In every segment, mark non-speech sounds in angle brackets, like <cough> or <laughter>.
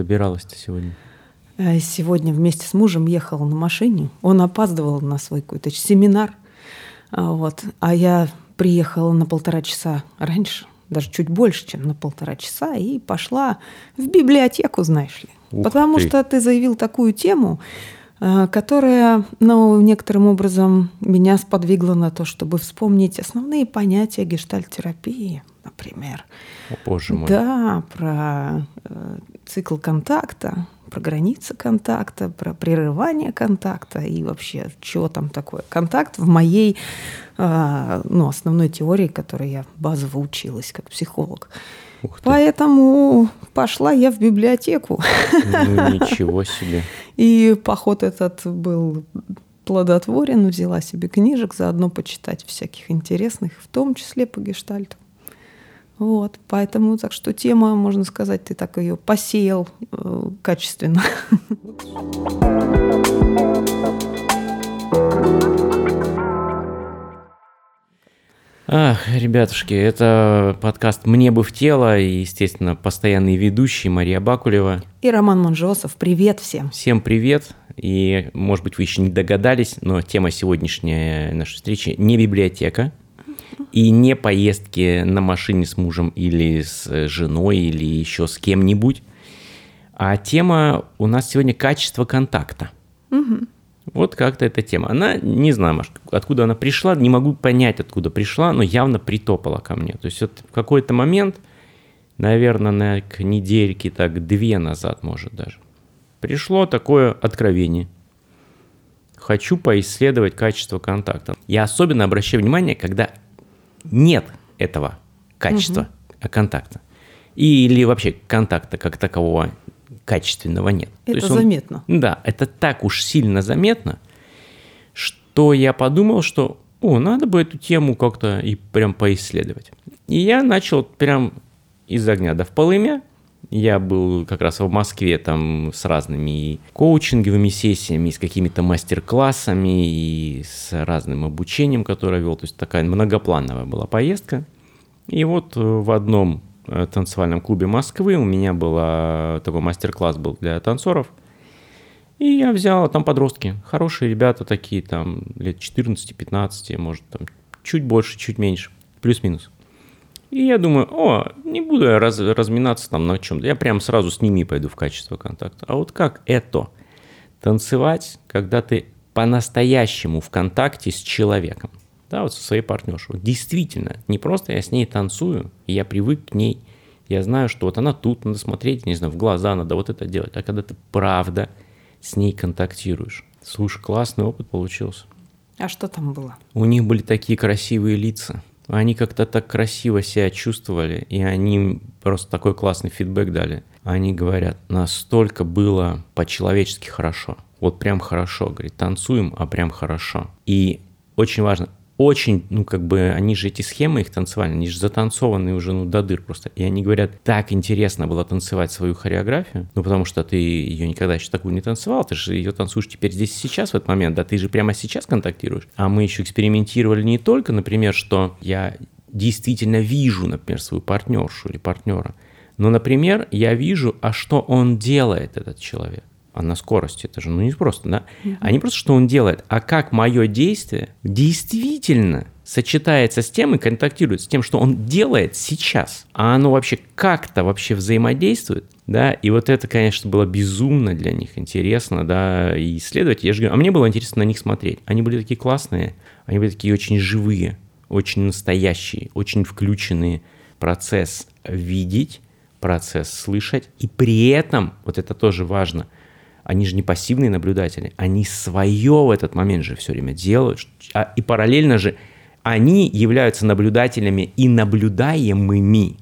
Как добиралась-то сегодня? Э, сегодня вместе с мужем ехала на машине. Он опаздывал на свой какой-то семинар. А, вот. А я приехала на полтора часа раньше, даже чуть больше, чем на полтора часа, и пошла в библиотеку, знаешь ли. Ух Потому ты. что ты заявил такую тему, э, которая, ну, некоторым образом меня сподвигла на то, чтобы вспомнить основные понятия гештальтерапии, например. О, боже мой. Да, про э, цикл контакта, про границы контакта, про прерывание контакта и вообще, что там такое контакт в моей э, ну, основной теории, которой я базово училась как психолог. Поэтому пошла я в библиотеку. Ну ничего себе. <laughs> И поход этот был плодотворен, взяла себе книжек, заодно почитать всяких интересных, в том числе по гештальту. Вот, поэтому, так что тема, можно сказать, ты так ее посеял э, качественно. Ах, ребятушки, это подкаст «Мне бы в тело» и, естественно, постоянный ведущий Мария Бакулева. И Роман Манжосов, привет всем. Всем привет, и, может быть, вы еще не догадались, но тема сегодняшней нашей встречи не библиотека и не поездки на машине с мужем или с женой или еще с кем-нибудь, а тема у нас сегодня качество контакта. Вот как-то эта тема. Она, не знаю, Маш, откуда она пришла, не могу понять, откуда пришла, но явно притопала ко мне. То есть вот в какой-то момент, наверное, на к недельке, так две назад, может даже, пришло такое откровение. Хочу поисследовать качество контакта. Я особенно обращаю внимание, когда нет этого качества а контакта. Или вообще контакта как такового качественного нет. То Это он- заметно. да, это так уж сильно заметно, что я подумал, что, о, надо бы эту тему как-то и прям поисследовать. И я начал прям из огня да в полымя. Я был как раз в Москве там с разными коучинговыми сессиями, с какими-то мастер-классами, и с разным обучением, которое вел. То есть такая многоплановая была поездка. И вот э, в одном э, танцевальном клубе Москвы у меня был такой мастер-класс был для танцоров. И я взял, там подростки, хорошие ребята такие, там лет 14-15, может там чуть больше, чуть меньше, плюс-минус. И я думаю, о, не буду я раз- разминаться там на чем-то, я прям сразу с ними пойду в качество контакта. А вот как это? Танцевать, когда ты по-настоящему в контакте с человеком, да, вот со своей партнершей. Вот действительно, не просто я с ней танцую, и я привык к ней, я знаю, что вот она тут, надо смотреть, не знаю, в глаза, надо вот это делать. А когда ты правда с ней контактируешь. Слушай, классный опыт получился. А что там было? У них были такие красивые лица. Они как-то так красиво себя чувствовали, и они просто такой классный фидбэк дали. Они говорят, настолько было по-человечески хорошо. Вот прям хорошо, говорит, танцуем, а прям хорошо. И очень важно, очень, ну, как бы, они же эти схемы их танцевальные, они же затанцованные уже, ну, до дыр просто. И они говорят, так интересно было танцевать свою хореографию, ну, потому что ты ее никогда еще такую не танцевал, ты же ее танцуешь теперь здесь и сейчас, в этот момент, да, ты же прямо сейчас контактируешь. А мы еще экспериментировали не только, например, что я действительно вижу, например, свою партнершу или партнера, но, например, я вижу, а что он делает, этот человек. А на скорости это же, ну не просто, да? А не просто, что он делает, а как мое действие действительно сочетается с тем и контактирует с тем, что он делает сейчас. А оно вообще как-то вообще взаимодействует, да? И вот это, конечно, было безумно для них интересно, да, и исследовать. Я же говорю, а мне было интересно на них смотреть. Они были такие классные, они были такие очень живые, очень настоящие, очень включенные. Процесс видеть, процесс слышать, и при этом, вот это тоже важно, они же не пассивные наблюдатели, они свое в этот момент же все время делают, а- и параллельно же они являются наблюдателями и наблюдаемыми.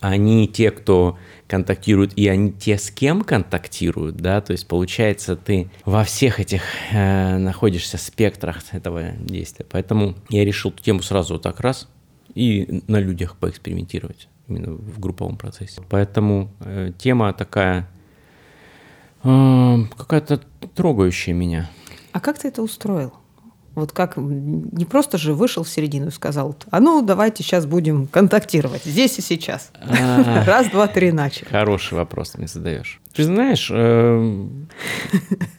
Они те, кто контактирует, и они те, с кем контактируют, да, то есть получается ты во всех этих э, находишься спектрах этого действия. Поэтому я решил эту тему сразу вот так раз и на людях поэкспериментировать именно в групповом процессе. Поэтому э, тема такая какая-то трогающая меня. А как ты это устроил? Вот как не просто же вышел в середину и сказал, а ну давайте сейчас будем контактировать здесь и сейчас. А. <laughs> Раз, два, три, начали. Хороший вопрос мне задаешь. Ты знаешь, эм,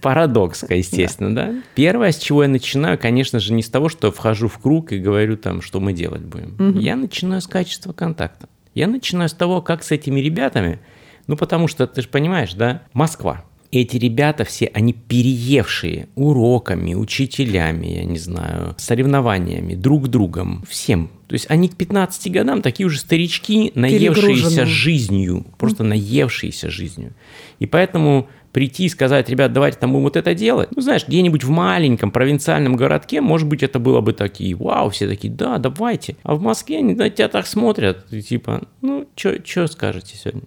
парадокс, <laughs> естественно, да? Первое, с чего я начинаю, конечно же, не с того, что вхожу в круг и говорю там, что мы делать будем. Я начинаю с качества контакта. Я начинаю с того, как с этими ребятами, ну потому что, ты же понимаешь, да, Москва, эти ребята все, они переевшие уроками, учителями, я не знаю, соревнованиями, друг другом, всем. То есть они к 15 годам такие уже старички, наевшиеся жизнью, просто наевшиеся жизнью. И поэтому прийти и сказать, ребят, давайте там будем вот это делать. Ну, знаешь, где-нибудь в маленьком провинциальном городке, может быть, это было бы такие, вау, все такие, да, давайте. А в Москве они на тебя так смотрят, и типа, ну, что скажете сегодня?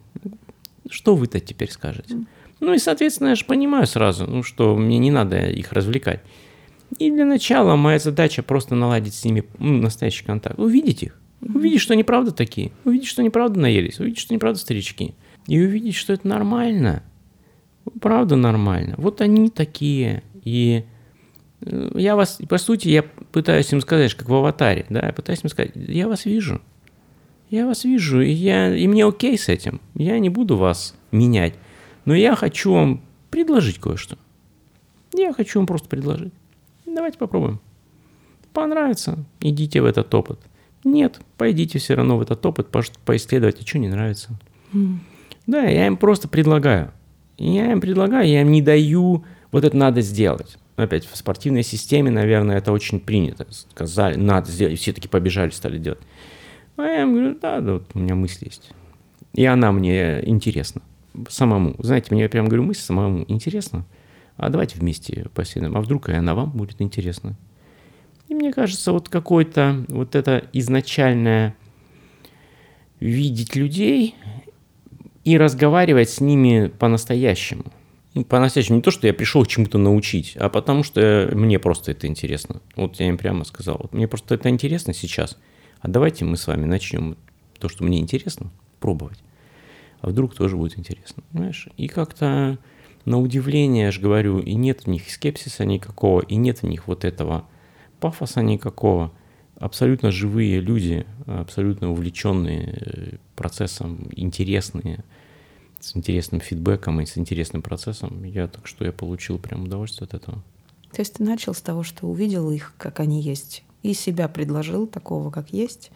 Что вы-то теперь скажете? Ну и, соответственно, я же понимаю сразу, ну, что мне не надо их развлекать. И для начала моя задача просто наладить с ними ну, настоящий контакт. Увидеть их. Увидеть, что они правда такие. Увидеть, что они правда наелись. Увидеть, что они правда старички. И увидеть, что это нормально. Правда нормально. Вот они такие. И э, я вас, по сути, я пытаюсь им сказать, как в аватаре, да, я пытаюсь им сказать, я вас вижу. Я вас вижу, и, я, и мне окей с этим. Я не буду вас менять. Но я хочу вам предложить кое-что. Я хочу вам просто предложить. Давайте попробуем. Понравится, идите в этот опыт. Нет, пойдите все равно в этот опыт, по поисследовать, что не нравится. Mm. Да, я им просто предлагаю. Я им предлагаю, я им не даю, вот это надо сделать. Опять, в спортивной системе, наверное, это очень принято. Сказали, надо сделать, все таки побежали, стали делать. А я им говорю, да, да, вот у меня мысль есть. И она мне интересна самому. Знаете, мне прям говорю, мысль самому интересно. А давайте вместе посидим. А вдруг и она вам будет интересна. И мне кажется, вот какое-то вот это изначальное видеть людей и разговаривать с ними по-настоящему. Ну, по-настоящему не то, что я пришел чему-то научить, а потому что мне просто это интересно. Вот я им прямо сказал, вот мне просто это интересно сейчас, а давайте мы с вами начнем то, что мне интересно, пробовать а вдруг тоже будет интересно, понимаешь? И как-то на удивление, я же говорю, и нет в них скепсиса никакого, и нет в них вот этого пафоса никакого. Абсолютно живые люди, абсолютно увлеченные э, процессом, интересные, с интересным фидбэком и с интересным процессом. Я так что я получил прям удовольствие от этого. То есть ты начал с того, что увидел их, как они есть, и себя предложил такого, как есть,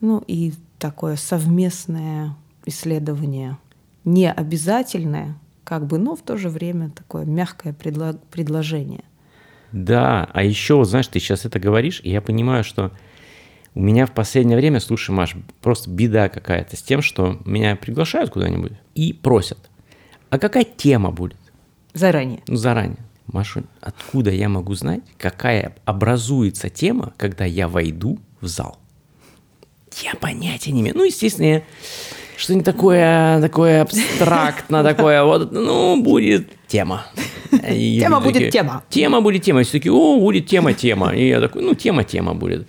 ну и такое совместное исследование не обязательное, как бы, но в то же время такое мягкое предло- предложение. Да, а еще, знаешь, ты сейчас это говоришь, и я понимаю, что у меня в последнее время, слушай, Маш, просто беда какая-то с тем, что меня приглашают куда-нибудь и просят, а какая тема будет? Заранее. Ну, заранее. Маша, откуда я могу знать, какая образуется тема, когда я войду в зал? Я понятия не имею. Ну, естественно, я что-нибудь такое, такое абстрактно, <laughs> такое вот, ну, будет тема. <laughs> Тема будет тема. Тема будет тема. И все таки о, будет тема, тема. И я такой, ну, тема, тема будет.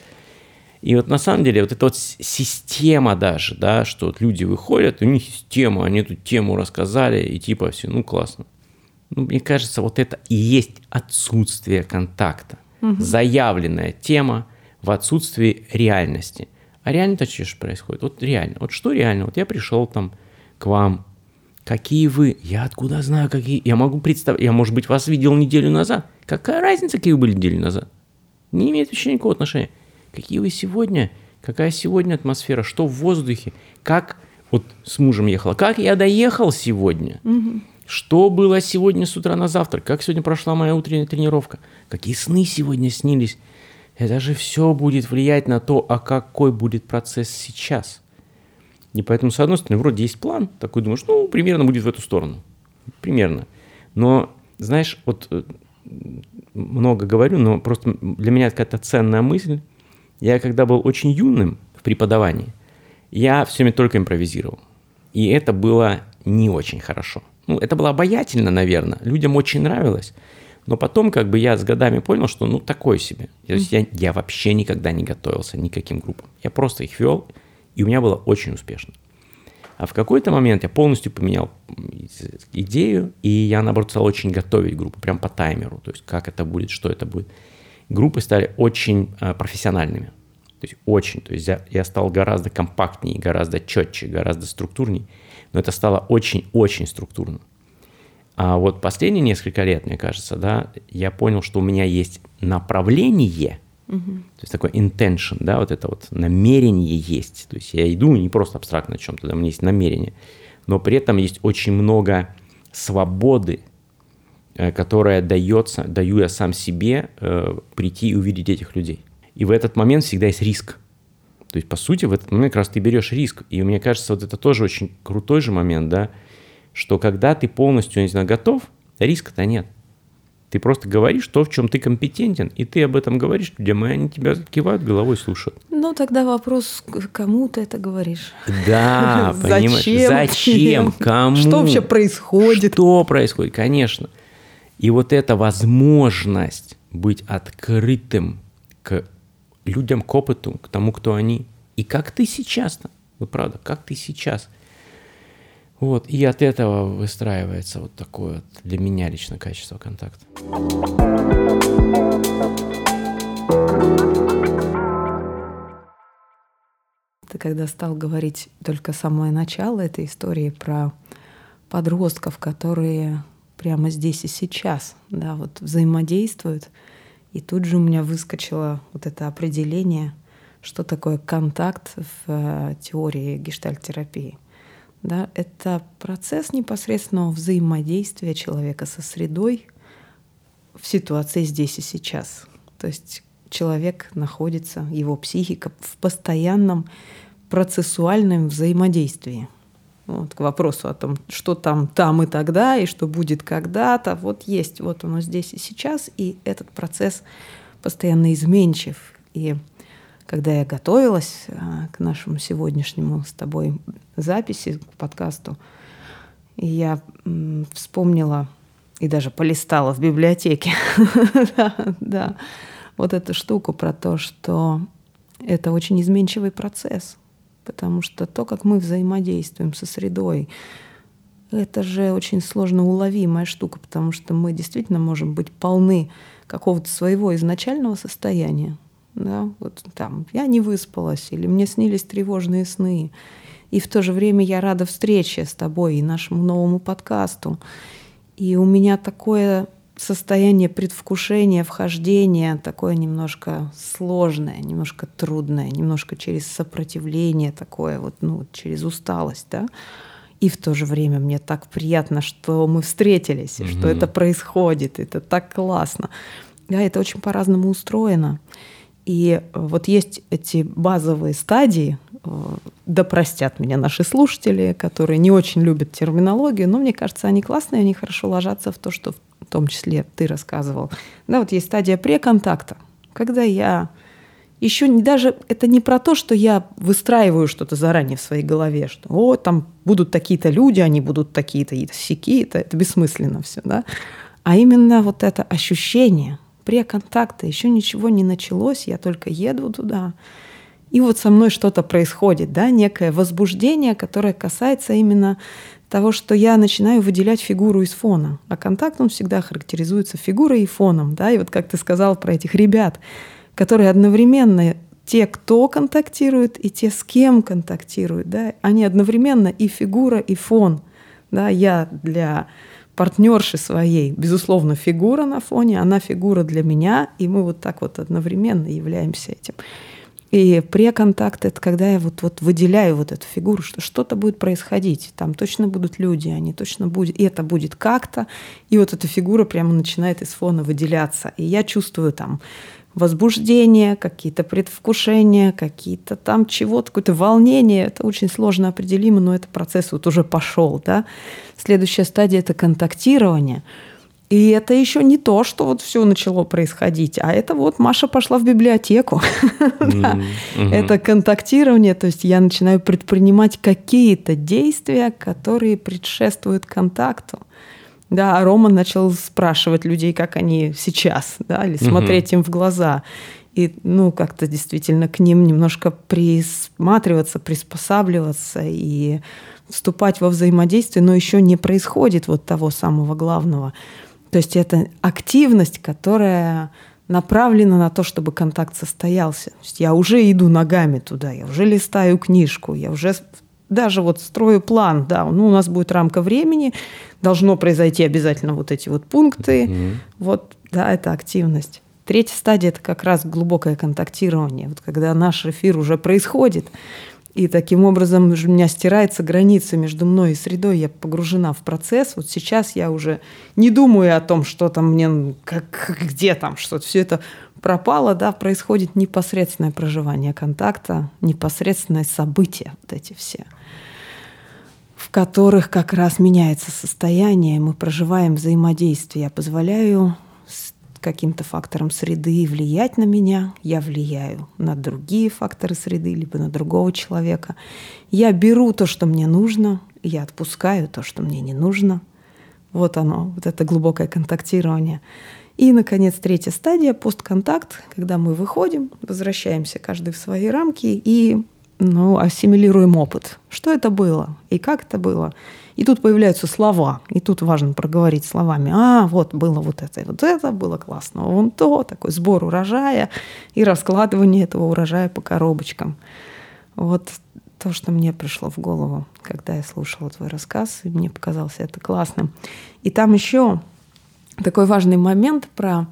И вот на самом деле вот эта вот система даже, да, что вот люди выходят, у них есть тема, они эту тему рассказали, и типа все, ну классно. Ну, мне кажется, вот это и есть отсутствие контакта. Угу. Заявленная тема в отсутствии реальности – а реально-то что же происходит? Вот реально. Вот что реально? Вот я пришел там к вам. Какие вы? Я откуда знаю, какие? Я могу представить. Я, может быть, вас видел неделю назад. Какая разница, какие вы были неделю назад? Не имеет вообще никакого отношения. Какие вы сегодня? Какая сегодня атмосфера? Что в воздухе? Как вот с мужем ехала? Как я доехал сегодня? Угу. Что было сегодня с утра на завтрак? Как сегодня прошла моя утренняя тренировка? Какие сны сегодня снились? Это же все будет влиять на то, а какой будет процесс сейчас. И поэтому, с одной стороны, вроде есть план, такой думаешь, ну, примерно будет в эту сторону. Примерно. Но, знаешь, вот э, много говорю, но просто для меня какая-то ценная мысль. Я когда был очень юным в преподавании, я все время только импровизировал. И это было не очень хорошо. Ну, это было обаятельно, наверное. Людям очень нравилось. Но потом как бы я с годами понял, что ну такое себе. То есть я, я вообще никогда не готовился никаким группам. Я просто их вел, и у меня было очень успешно. А в какой-то момент я полностью поменял идею, и я, наоборот, стал очень готовить группу, прям по таймеру. То есть как это будет, что это будет. группы стали очень э, профессиональными. То есть очень. То есть я, я стал гораздо компактнее, гораздо четче, гораздо структурней. Но это стало очень-очень структурно. А вот последние несколько лет, мне кажется, да, я понял, что у меня есть направление, угу. то есть такой intention, да, вот это вот намерение есть. То есть я иду не просто абстрактно о чем-то, да, у меня есть намерение, но при этом есть очень много свободы, э, которая дается, даю я сам себе э, прийти и увидеть этих людей. И в этот момент всегда есть риск. То есть, по сути, в этот момент как раз ты берешь риск. И мне кажется, вот это тоже очень крутой же момент, да, что когда ты полностью, не знаю, готов, риска-то нет. Ты просто говоришь то, в чем ты компетентен, и ты об этом говоришь людям, и они тебя кивают головой, слушают. Ну, тогда вопрос, кому ты это говоришь? Да, <laughs> понимаешь, зачем, <laughs> кому? Что вообще происходит? Что происходит, конечно. И вот эта возможность быть открытым к людям, к опыту, к тому, кто они. И как ты сейчас-то, вот правда, как ты сейчас. Вот, и от этого выстраивается вот такое вот для меня лично качество контакта. Ты когда стал говорить только самое начало этой истории про подростков, которые прямо здесь и сейчас, да, вот взаимодействуют, и тут же у меня выскочило вот это определение, что такое контакт в э, теории гештальтерапии. Да, это процесс непосредственного взаимодействия человека со средой в ситуации здесь и сейчас. То есть человек находится, его психика в постоянном процессуальном взаимодействии – вот, к вопросу о том, что там там и тогда, и что будет когда-то. Вот есть, вот оно здесь и сейчас, и этот процесс постоянно изменчив. И когда я готовилась а, к нашему сегодняшнему с тобой записи, к подкасту, я вспомнила и даже полистала в библиотеке <laughs> да, да, вот эту штуку про то, что это очень изменчивый процесс потому что то, как мы взаимодействуем со средой, это же очень сложно уловимая штука, потому что мы действительно можем быть полны какого-то своего изначального состояния. Да? Вот там я не выспалась, или мне снились тревожные сны. И в то же время я рада встрече с тобой и нашему новому подкасту. И у меня такое состояние предвкушения, вхождения такое немножко сложное, немножко трудное, немножко через сопротивление такое, вот, ну, через усталость, да. И в то же время мне так приятно, что мы встретились, mm-hmm. что это происходит, это так классно. Да, это очень по-разному устроено. И вот есть эти базовые стадии, э, да простят меня наши слушатели, которые не очень любят терминологию, но мне кажется, они классные, они хорошо ложатся в то, что в том числе ты рассказывал. Да, вот есть стадия преконтакта, когда я еще не, даже это не про то, что я выстраиваю что-то заранее в своей голове, что о, там будут такие-то люди, они будут такие-то сики, это, это бессмысленно все, да. А именно вот это ощущение преконтакта, еще ничего не началось, я только еду туда, и вот со мной что-то происходит, да, некое возбуждение, которое касается именно того, что я начинаю выделять фигуру из фона. А контакт, он всегда характеризуется фигурой и фоном. Да? И вот как ты сказал про этих ребят, которые одновременно те, кто контактирует, и те, с кем контактируют. Да? Они одновременно и фигура, и фон. Да? Я для партнерши своей, безусловно, фигура на фоне, она фигура для меня, и мы вот так вот одновременно являемся этим. И преконтакт — это когда я вот, вот выделяю вот эту фигуру, что что-то будет происходить, там точно будут люди, они точно будут, и это будет как-то, и вот эта фигура прямо начинает из фона выделяться. И я чувствую там возбуждение, какие-то предвкушения, какие-то там чего-то, какое-то волнение. Это очень сложно определимо, но это процесс вот уже пошел. Да? Следующая стадия — это контактирование — и это еще не то, что вот все начало происходить, а это вот Маша пошла в библиотеку. <laughs> Это контактирование, то есть я начинаю предпринимать какие-то действия, которые предшествуют контакту. Да, а Рома начал спрашивать людей, как они сейчас, да, или смотреть им в глаза. И, ну, как-то действительно к ним немножко присматриваться, приспосабливаться и вступать во взаимодействие, но еще не происходит вот того самого главного – то есть это активность, которая направлена на то, чтобы контакт состоялся. То есть я уже иду ногами туда, я уже листаю книжку, я уже даже вот строю план, да, ну, у нас будет рамка времени, должно произойти обязательно вот эти вот пункты. Mm-hmm. Вот, да, это активность. Третья стадия – это как раз глубокое контактирование. Вот когда наш эфир уже происходит, и таким образом у меня стирается граница между мной и средой, я погружена в процесс. Вот сейчас я уже не думаю о том, что там мне, как, <laughs> где там что-то. Все это пропало, да, происходит непосредственное проживание контакта, непосредственное событие, вот эти все, которых как раз меняется состояние, мы проживаем взаимодействие. Я позволяю каким-то фактором среды влиять на меня, я влияю на другие факторы среды, либо на другого человека. Я беру то, что мне нужно, я отпускаю то, что мне не нужно. Вот оно, вот это глубокое контактирование. И, наконец, третья стадия – постконтакт, когда мы выходим, возвращаемся каждый в свои рамки и ну, ассимилируем опыт. Что это было и как это было – и тут появляются слова, и тут важно проговорить словами. А, вот было вот это, вот это было классно, вон то, такой сбор урожая и раскладывание этого урожая по коробочкам. Вот то, что мне пришло в голову, когда я слушала твой рассказ, и мне показалось это классным. И там еще такой важный момент про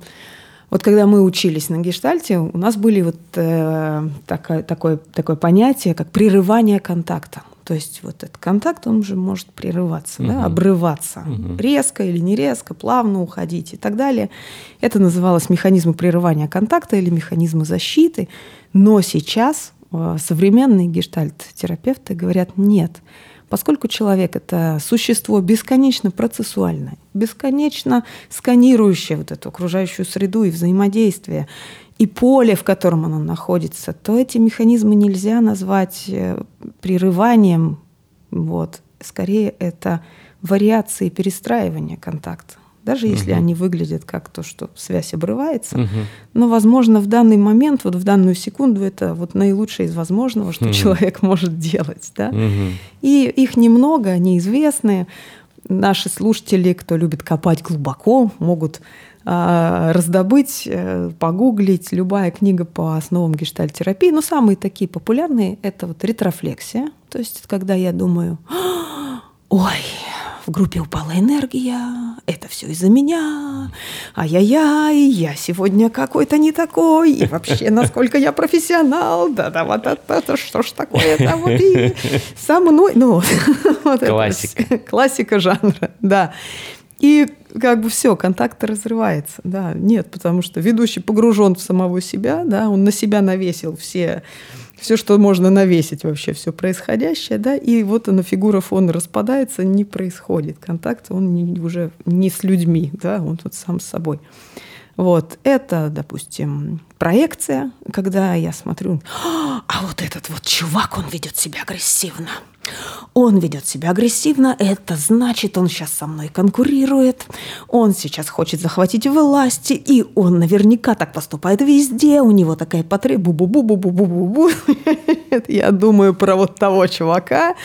вот когда мы учились на гештальте, у нас были вот э, такое, такое, такое понятие, как прерывание контакта. То есть вот этот контакт, он уже может прерываться, угу. да, обрываться. Угу. Резко или не резко, плавно уходить и так далее. Это называлось механизмы прерывания контакта или механизмы защиты. Но сейчас э, современные гештальт-терапевты говорят нет. Поскольку человек – это существо бесконечно процессуальное, бесконечно сканирующее вот эту окружающую среду и взаимодействие, и поле, в котором оно находится, то эти механизмы нельзя назвать э, прерыванием. Вот. Скорее, это вариации перестраивания контакта. Даже если угу. они выглядят как то, что связь обрывается. Угу. Но, возможно, в данный момент, вот в данную секунду, это вот наилучшее из возможного, что угу. человек может делать. Да? Угу. И их немного, они известны. Наши слушатели, кто любит копать глубоко, могут а, раздобыть, э, погуглить любая книга по основам гештальтерапии. Но самые такие популярные – это вот ретрофлексия. То есть когда я думаю, ой, в группе упала энергия, это все из-за меня, ай-яй-яй, я сегодня какой-то не такой, и вообще, насколько я профессионал, да-да, вот это, что ж такое-то, вот и со мной, ну, <laughs> вот Классика. Это, классика жанра, да. И как бы все, контакт разрывается. Да, нет, потому что ведущий погружен в самого себя, да, он на себя навесил все, все, что можно навесить вообще, все происходящее, да, и вот она, фигура фона распадается, не происходит. Контакт, он не, уже не с людьми, да, он тут сам с собой. Вот, это, допустим, проекция, когда я смотрю, а вот этот вот чувак, он ведет себя агрессивно. Он ведет себя агрессивно, это значит, он сейчас со мной конкурирует, он сейчас хочет захватить власти, и он наверняка так поступает везде, у него такая потребность, бу-бу-бу-бу-бу-бу-бу. <laughs> Я думаю про вот того чувака,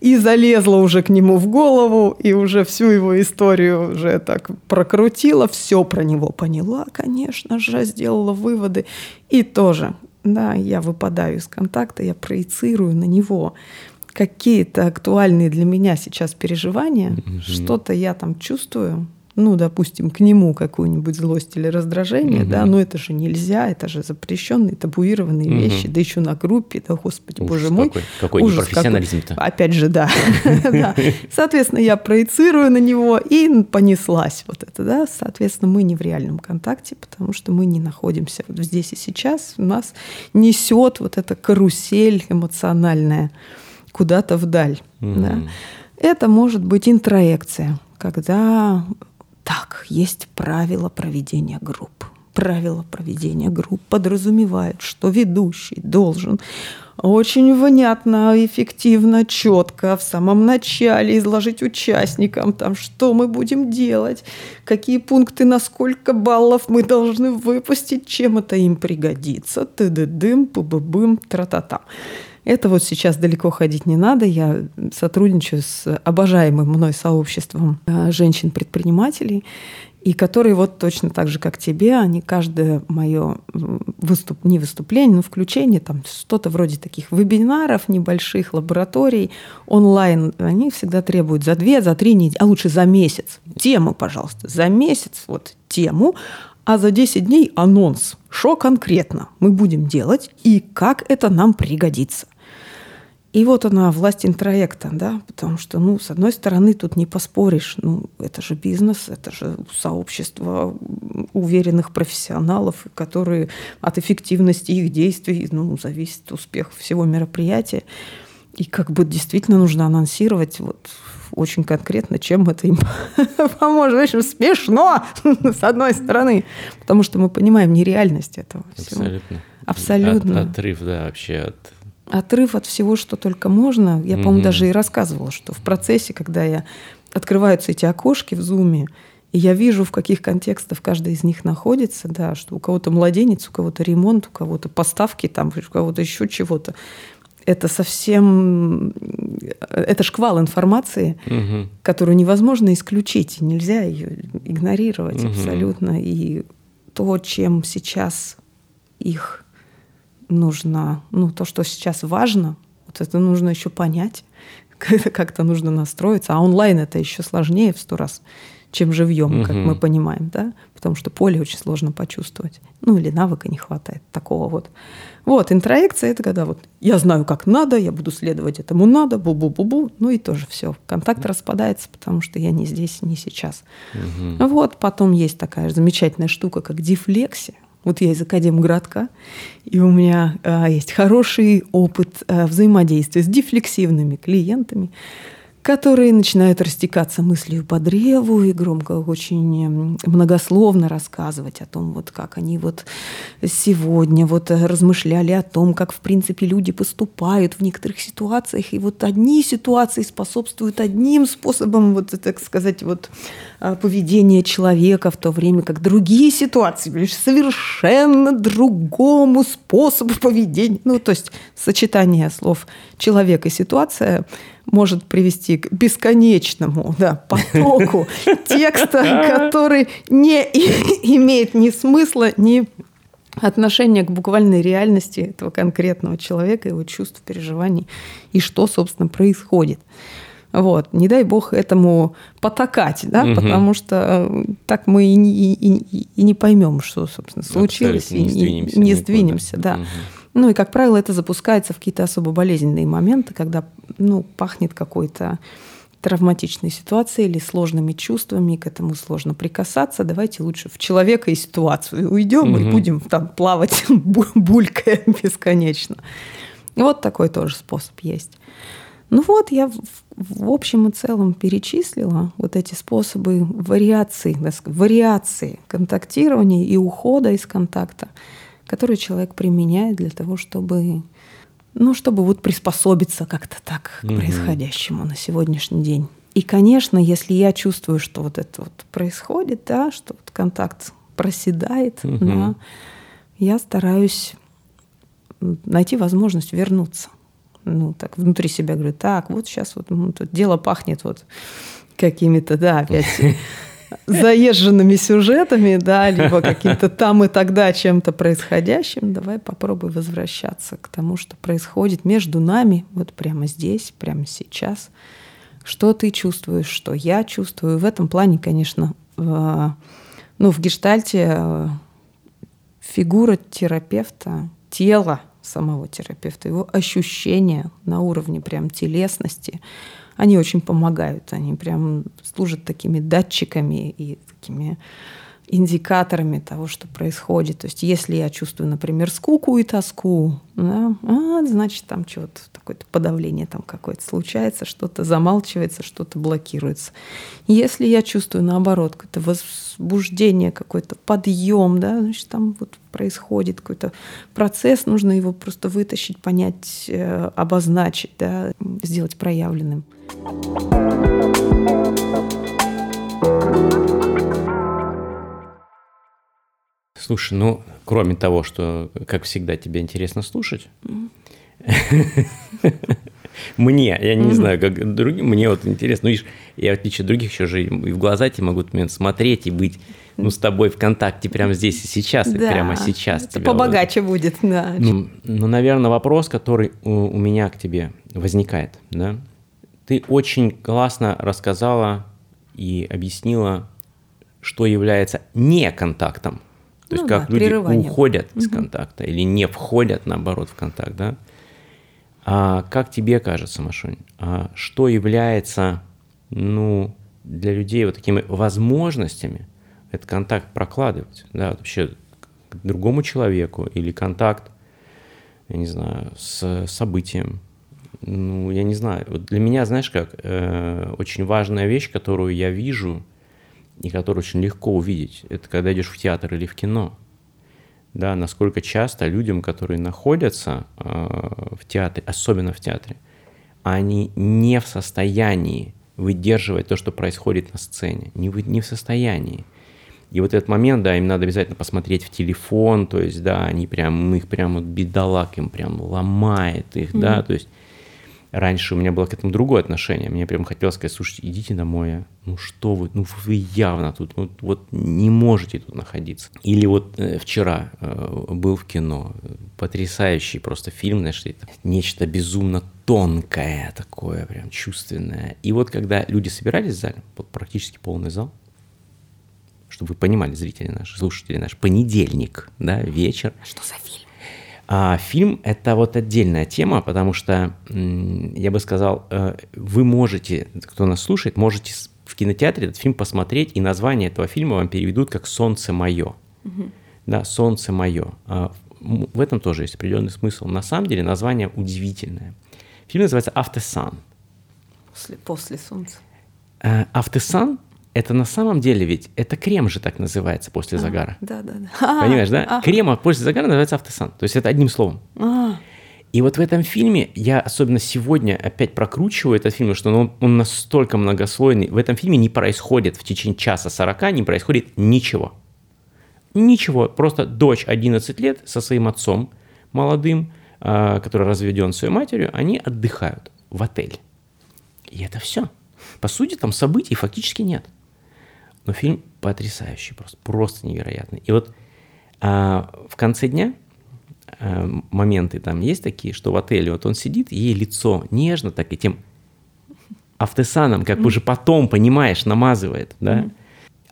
и залезла уже к нему в голову, и уже всю его историю уже так прокрутила, все про него поняла, конечно же, сделала выводы, и тоже, да, я выпадаю из контакта, я проецирую на него какие-то актуальные для меня сейчас переживания, mm-hmm. что-то я там чувствую, ну, допустим, к нему какую-нибудь злость или раздражение, угу. да, но это же нельзя, это же запрещенные, табуированные угу. вещи, да еще на группе, да, господи, ужас боже мой. Какой, какой ужас непрофессионализм-то. Опять же, <laughs> да. Соответственно, я проецирую на него, и понеслась вот это, да. Соответственно, мы не в реальном контакте, потому что мы не находимся здесь и сейчас. У нас несет вот эта карусель эмоциональная куда-то вдаль. Mm-hmm. Да. Это может быть интроекция, когда так, есть правила проведения групп. Правила проведения групп подразумевают, что ведущий должен очень внятно, эффективно, четко в самом начале изложить участникам, там, что мы будем делать, какие пункты, на сколько баллов мы должны выпустить, чем это им пригодится, ты-ды-дым, пу-бы-бым, тра-та-та. Это вот сейчас далеко ходить не надо. Я сотрудничаю с обожаемым мной сообществом э, женщин-предпринимателей и которые вот точно так же, как тебе, они каждое мое выступ, не выступление, но включение, там что-то вроде таких вебинаров, небольших лабораторий, онлайн, они всегда требуют за две, за три недели, а лучше за месяц. Тему, пожалуйста, за месяц вот тему, а за 10 дней анонс, что конкретно мы будем делать и как это нам пригодится. И вот она, власть интроекта, да, потому что, ну, с одной стороны, тут не поспоришь, ну, это же бизнес, это же сообщество уверенных профессионалов, которые от эффективности их действий, ну, зависит успех всего мероприятия. И как бы действительно нужно анонсировать вот очень конкретно, чем это им <laughs> поможет. В общем, смешно, <laughs> с одной стороны, потому что мы понимаем нереальность этого всего. Абсолютно. Абсолютно. От, отрыв, да, вообще от отрыв от всего, что только можно. Я, по-моему, даже и рассказывала, что в процессе, когда я открываются эти окошки в зуме, и я вижу, в каких контекстах каждый из них находится, да, что у кого-то младенец, у кого-то ремонт, у кого-то поставки, там, у кого-то еще чего-то. Это совсем... Это шквал информации, угу. которую невозможно исключить, нельзя ее игнорировать угу. абсолютно. И то, чем сейчас их нужно, ну, то, что сейчас важно, вот это нужно еще понять, <laughs> как-то нужно настроиться. А онлайн это еще сложнее в сто раз, чем живьем, как мы понимаем, да, потому что поле очень сложно почувствовать. Ну, или навыка не хватает такого вот. Вот, интроекция — это когда вот я знаю, как надо, я буду следовать этому надо, бу-бу-бу-бу, ну и тоже все. Контакт распадается, потому что я не здесь, не сейчас. Угу. Вот, потом есть такая замечательная штука, как дефлексия. Вот я из Академградка, и у меня а, есть хороший опыт а, взаимодействия с дефлексивными клиентами которые начинают растекаться мыслью по древу и громко очень многословно рассказывать о том, вот как они вот сегодня вот размышляли о том, как в принципе люди поступают в некоторых ситуациях, и вот одни ситуации способствуют одним способом, вот так сказать, вот а, поведения человека в то время, как другие ситуации лишь совершенно другому способу поведения. Ну, то есть сочетание слов человек и ситуация – может привести к бесконечному да, потоку <laughs> текста, который не имеет ни смысла, ни отношения к буквальной реальности этого конкретного человека, его чувств, переживаний и что, собственно, происходит. Вот. Не дай бог этому потакать, да, угу. потому что э, так мы и не, и, и не поймем, что, собственно, случилось, и не сдвинемся, не сдвинемся да. Угу. Ну и, как правило, это запускается в какие-то особо болезненные моменты, когда ну, пахнет какой-то травматичной ситуацией или сложными чувствами, к этому сложно прикасаться. Давайте лучше в человека и ситуацию уйдем угу. и будем там плавать, <laughs> булькая <laughs> бесконечно. Вот такой тоже способ есть. Ну вот, я в, в общем и целом перечислила вот эти способы вариации, вариации контактирования и ухода из контакта который человек применяет для того, чтобы, ну, чтобы вот приспособиться как-то так к происходящему на сегодняшний день. И, конечно, если я чувствую, что вот это вот происходит, да, что вот контакт проседает, угу. да, я стараюсь найти возможность вернуться. Ну, так внутри себя говорю, так, вот сейчас вот ну, тут дело пахнет вот какими-то, да, опять <laughs> заезженными сюжетами, да, либо каким-то там и тогда чем-то происходящим, давай попробуй возвращаться к тому, что происходит между нами, вот прямо здесь, прямо сейчас. Что ты чувствуешь, что я чувствую. В этом плане, конечно, в, ну, в гештальте э, фигура терапевта, тело самого терапевта, его ощущения на уровне прям телесности – они очень помогают, они прям служат такими датчиками и такими индикаторами того, что происходит. То есть если я чувствую, например, скуку и тоску, да, а, значит, там чего-то, такое-то подавление там какое-то случается, что-то замалчивается, что-то блокируется. Если я чувствую, наоборот, какое-то возбуждение, какой-то подъем, да, значит, там вот происходит какой-то процесс, нужно его просто вытащить, понять, э, обозначить, да, сделать проявленным. Слушай, ну, кроме того, что, как всегда, тебе интересно слушать, <laughs> Мне, я не знаю, как другим, мне вот интересно. Ну, видишь, я, в отличие от других, еще же и в глаза тебе могу смотреть и быть ну, с тобой в контакте прямо здесь и сейчас, Да, и прямо сейчас. это побогаче будет, да. вот- Ну, ну, наверное, вопрос, который у, у меня к тебе возникает, да? Ты очень классно рассказала и объяснила, что является не контактом. То есть Ну как да, люди уходят из контакта или не входят, наоборот, в контакт, да? А как тебе кажется, Машунь, а что является, ну, для людей вот такими возможностями этот контакт прокладывать, да, вообще к другому человеку или контакт, я не знаю, с событием, ну, я не знаю. Вот для меня, знаешь как, э, очень важная вещь, которую я вижу и которую очень легко увидеть, это когда идешь в театр или в кино. Да, насколько часто людям, которые находятся э, в театре, особенно в театре, они не в состоянии выдерживать то, что происходит на сцене, не, вы- не в состоянии. И вот этот момент, да, им надо обязательно посмотреть в телефон, то есть, да, они прям, их прям вот бедолаг им прям ломает их, да, то есть раньше у меня было к этому другое отношение, мне прям хотелось сказать, слушайте, идите домой, а. ну что вы, ну вы явно тут, вот, вот не можете тут находиться. Или вот э, вчера э, был в кино, потрясающий просто фильм, знаешь, это нечто безумно тонкое такое, прям чувственное. И вот когда люди собирались в зале, вот практически полный зал, чтобы вы понимали, зрители наши, слушатели наши, понедельник, да, вечер. Что за фильм? А фильм – это вот отдельная тема, потому что, я бы сказал, э, вы можете, кто нас слушает, можете в кинотеатре этот фильм посмотреть, и название этого фильма вам переведут как «Солнце мое». Да, «Солнце мое». А в этом тоже есть определенный смысл. На самом деле название удивительное. Фильм называется «After Sun». После, после солнца. Э, After Sun – это на самом деле ведь, это крем же так называется после загара. Да, да, да. <laughs> Понимаешь, да? А, Крема после загара называется автосан. То есть это одним словом. а, И вот в этом фильме, я особенно сегодня опять прокручиваю этот фильм, что он, он настолько многослойный. В этом фильме не происходит в течение часа 40, не происходит ничего. Ничего. Просто дочь 11 лет со своим отцом молодым, а, который разведен своей матерью, они отдыхают в отеле. И это все. По сути, там событий фактически нет. Но фильм потрясающий, просто, просто невероятный. И вот а, в конце дня а, моменты там есть такие, что в отеле вот он сидит, ей лицо нежно так этим автосаном, как уже потом, понимаешь, намазывает, да.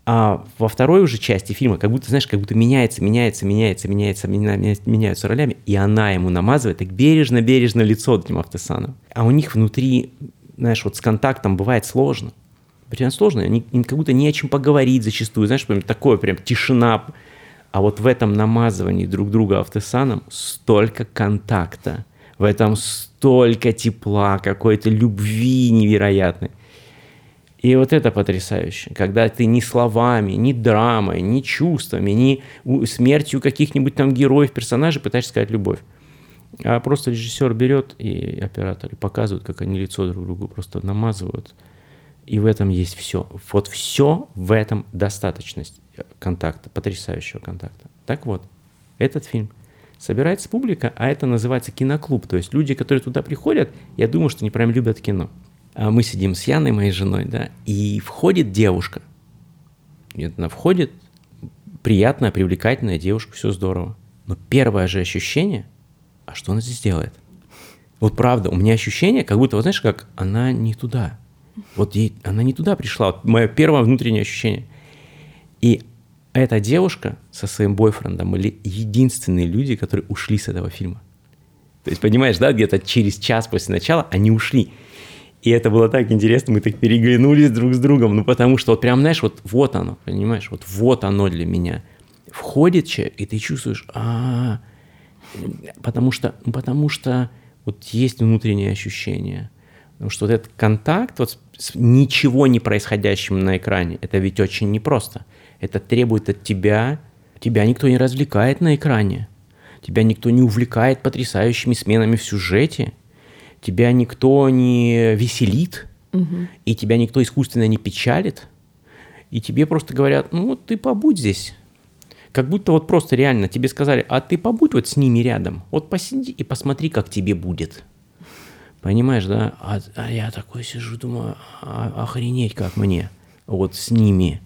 А во второй уже части фильма, как будто, знаешь, как будто меняется, меняется, меняется, меняется, меня- меня- меняются ролями, и она ему намазывает так бережно-бережно лицо этим автосаном. А у них внутри, знаешь, вот с контактом бывает сложно. Прям сложно, они, как будто не о чем поговорить зачастую, знаешь, прям такое, прям тишина. А вот в этом намазывании друг друга автосаном столько контакта, в этом столько тепла, какой-то любви невероятной. И вот это потрясающе, когда ты ни словами, ни драмой, ни чувствами, ни смертью каких-нибудь там героев, персонажей пытаешься сказать любовь. А просто режиссер берет и оператор и показывают, как они лицо друг другу просто намазывают. И в этом есть все. Вот все в этом достаточность контакта, потрясающего контакта. Так вот, этот фильм собирается публика, а это называется киноклуб. То есть люди, которые туда приходят, я думаю, что они прям любят кино. А мы сидим с Яной, моей женой, да, и входит девушка. И она входит, приятная, привлекательная девушка, все здорово. Но первое же ощущение, а что она здесь делает? Вот правда, у меня ощущение, как будто, вот знаешь, как она не туда. Вот ей, она не туда пришла. Вот мое первое внутреннее ощущение. И эта девушка со своим бойфрендом были единственные люди, которые ушли с этого фильма. То есть, понимаешь, да, где-то через час после начала они ушли. И это было так интересно, мы так переглянулись друг с другом, ну потому что вот прям, знаешь, вот, вот оно, понимаешь, вот вот оно для меня. Входит человек, и ты чувствуешь, а, потому что, ну, потому что вот есть внутреннее ощущение. Потому что вот этот контакт вот с- ничего не происходящим на экране, это ведь очень непросто. Это требует от тебя, тебя никто не развлекает на экране, тебя никто не увлекает потрясающими сменами в сюжете, тебя никто не веселит, и тебя никто искусственно не печалит, и тебе просто говорят, ну вот ты побудь здесь. Как будто вот просто реально тебе сказали, а ты побудь вот с ними рядом, вот посиди и посмотри, как тебе будет. Понимаешь, да? А, а я такой сижу, думаю, а, охренеть как мне вот с ними.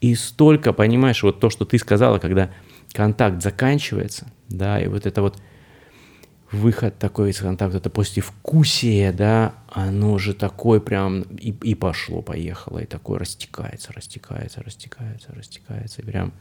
И столько, понимаешь, вот то, что ты сказала, когда контакт заканчивается, да, и вот это вот выход такой из контакта, это послевкусие, да, оно же такое прям и, и пошло, поехало, и такое растекается, растекается, растекается, растекается, прям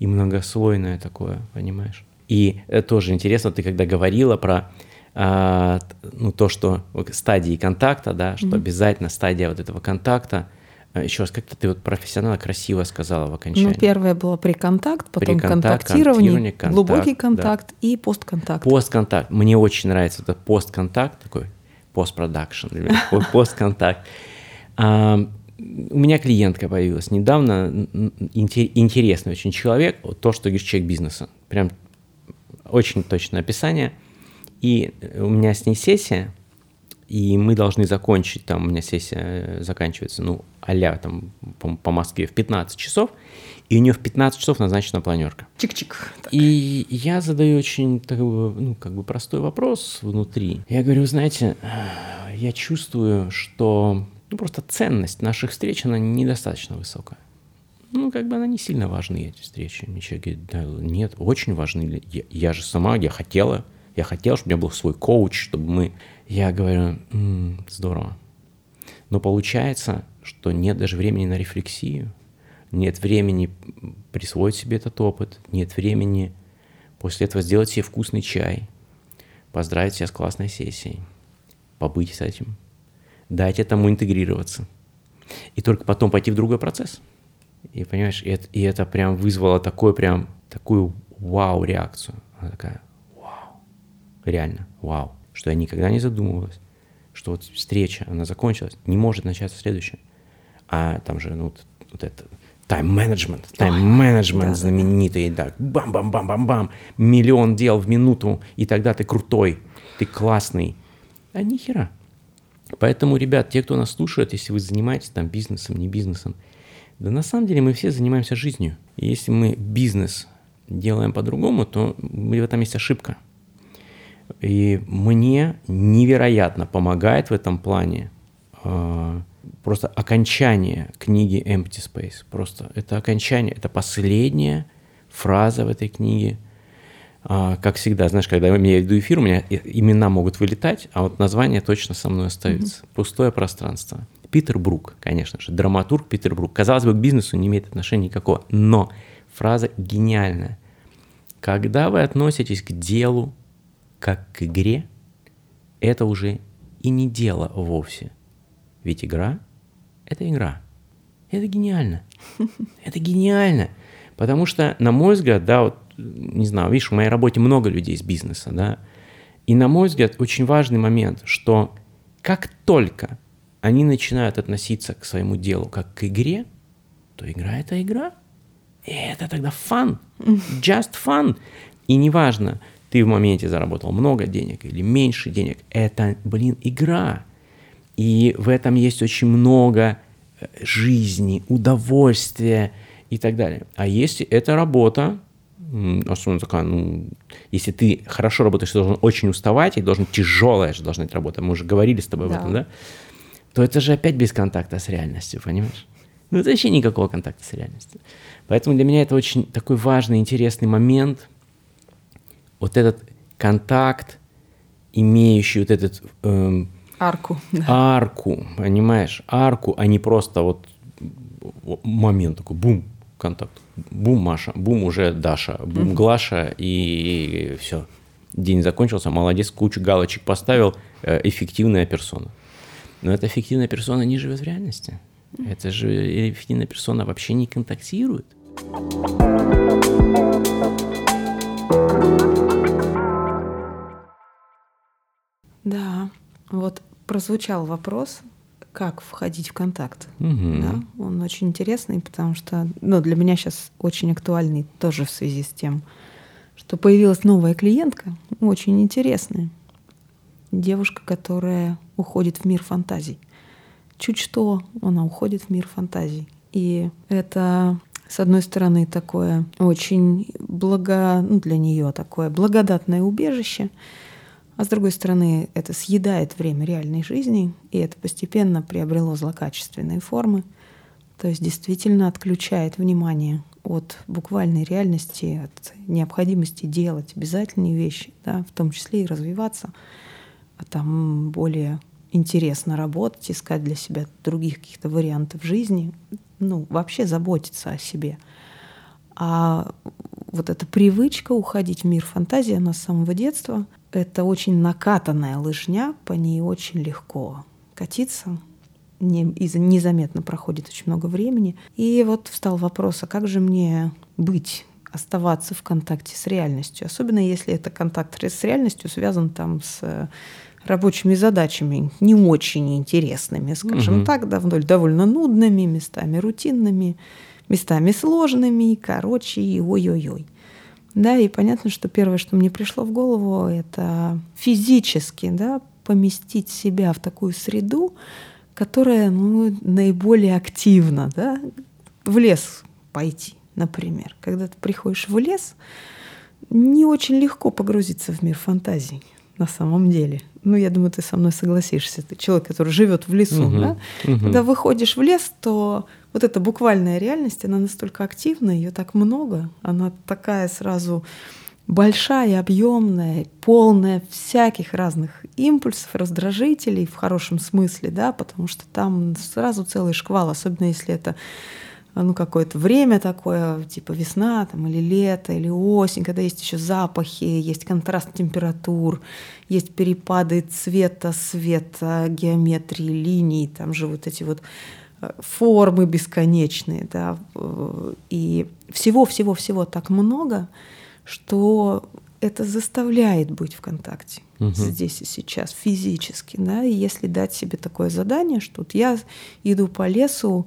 и многослойное такое, понимаешь? И тоже интересно, ты когда говорила про ну, то, что стадии контакта, да, что mm-hmm. обязательно стадия вот этого контакта, а, еще раз, как-то ты вот профессионально красиво сказала в окончании. Ну, первое было приконтакт, потом контакт, контактирование, контакт, глубокий контакт да. и постконтакт. Постконтакт. Мне очень нравится этот постконтакт, такой постпродакшн, <laughs> постконтакт. У меня клиентка появилась недавно, интересный очень человек, то, что говоришь, человек бизнеса. Прям очень точное описание. И у меня с ней сессия, и мы должны закончить, там у меня сессия э, заканчивается, ну, а там по, по Москве в 15 часов, и у нее в 15 часов назначена планерка. Чик-чик. И я задаю очень такой, ну, как бы простой вопрос внутри. Я говорю, знаете, я чувствую, что ну, просто ценность наших встреч, она недостаточно высокая. Ну, как бы она не сильно важны, эти встречи. Мне человек говорит, да, нет, очень важны. Я, я же сама, я хотела, я хотела, чтобы у меня был свой коуч, чтобы мы я говорю, м-м, здорово. Но получается, что нет даже времени на рефлексию, нет времени присвоить себе этот опыт, нет времени после этого сделать себе вкусный чай, поздравить себя с классной сессией, побыть с этим, дать этому интегрироваться. И только потом пойти в другой процесс. И понимаешь, и это, и это прям вызвало такой прям, такую вау-реакцию. Она такая, реально, вау что я никогда не задумывалась, что вот встреча, она закончилась, не может начаться следующая. А там же, ну, вот, вот это тайм-менеджмент, тайм-менеджмент знаменитый, да, бам-бам-бам-бам-бам, миллион дел в минуту, и тогда ты крутой, ты классный. А ни хера. Поэтому, ребят, те, кто нас слушает, если вы занимаетесь там бизнесом, не бизнесом, да на самом деле мы все занимаемся жизнью. И если мы бизнес делаем по-другому, то в этом есть ошибка – и мне невероятно помогает в этом плане э, просто окончание книги Empty Space. Просто это окончание, это последняя фраза в этой книге. А, как всегда, знаешь, когда я веду эфир, у меня имена могут вылетать, а вот название точно со мной остается. Mm-hmm. Пустое пространство. Питер Брук, конечно же, драматург Питер Брук. Казалось бы, к бизнесу не имеет отношения никакого, но фраза гениальная. Когда вы относитесь к делу как к игре, это уже и не дело вовсе. Ведь игра — это игра. Это гениально. <laughs> Это гениально. Потому что, на мой взгляд, да, вот, не знаю, видишь, в моей работе много людей из бизнеса, да, и, на мой взгляд, очень важный момент, что как только они начинают относиться к своему делу как к игре, то игра — это игра. И это тогда фан. <laughs> Just fun. И неважно, ты в моменте заработал много денег или меньше денег. Это, блин, игра. И в этом есть очень много э, жизни, удовольствия и так далее. А если это работа, особенно такая, ну, если ты хорошо работаешь, ты должен очень уставать, и должен тяжелая же должна быть работа, мы уже говорили с тобой да. об этом, да? То это же опять без контакта с реальностью, понимаешь? Ну, это вообще никакого контакта с реальностью. Поэтому для меня это очень такой важный, интересный момент – вот этот контакт, имеющий вот этот... Эм, арку. Арку, понимаешь? Арку, а не просто вот момент такой, бум, контакт. Бум, Маша, бум, уже Даша, бум, Глаша, и, все. День закончился, молодец, кучу галочек поставил, э, эффективная персона. Но эта эффективная персона не живет в реальности. Это же эффективная персона вообще не контактирует. Да, вот прозвучал вопрос, как входить в контакт. Угу. Да? Он очень интересный, потому что ну, для меня сейчас очень актуальный тоже в связи с тем, что появилась новая клиентка, очень интересная. Девушка, которая уходит в мир фантазий. Чуть что, она уходит в мир фантазий. И это с одной стороны, такое очень благо, ну, для нее такое благодатное убежище, а с другой стороны, это съедает время реальной жизни, и это постепенно приобрело злокачественные формы, то есть действительно отключает внимание от буквальной реальности, от необходимости делать обязательные вещи, да, в том числе и развиваться, а там более интересно работать, искать для себя других каких-то вариантов жизни, ну, вообще заботиться о себе. А вот эта привычка уходить в мир фантазии, она с самого детства, это очень накатанная лыжня, по ней очень легко катиться, не, незаметно проходит очень много времени. И вот встал вопрос, а как же мне быть оставаться в контакте с реальностью, особенно если это контакт с реальностью связан там с рабочими задачами не очень интересными, скажем угу. так, довольно, довольно нудными, местами рутинными, местами сложными, короче, и ой-ой-ой. Да, и понятно, что первое, что мне пришло в голову, это физически, да, поместить себя в такую среду, которая, ну, наиболее активна, да, в лес пойти, например. Когда ты приходишь в лес, не очень легко погрузиться в мир фантазий на самом деле. Ну, я думаю, ты со мной согласишься. Ты человек, который живет в лесу. Угу, да? угу. Когда выходишь в лес, то вот эта буквальная реальность, она настолько активна, ее так много, она такая сразу большая, объемная, полная всяких разных импульсов, раздражителей в хорошем смысле, да, потому что там сразу целый шквал, особенно если это ну, какое-то время такое, типа весна там, или лето, или осень, когда есть еще запахи, есть контраст температур, есть перепады цвета, света, геометрии, линий, там же вот эти вот формы бесконечные, да, и всего-всего-всего так много, что это заставляет быть в контакте угу. здесь и сейчас физически, да, и если дать себе такое задание, что вот я иду по лесу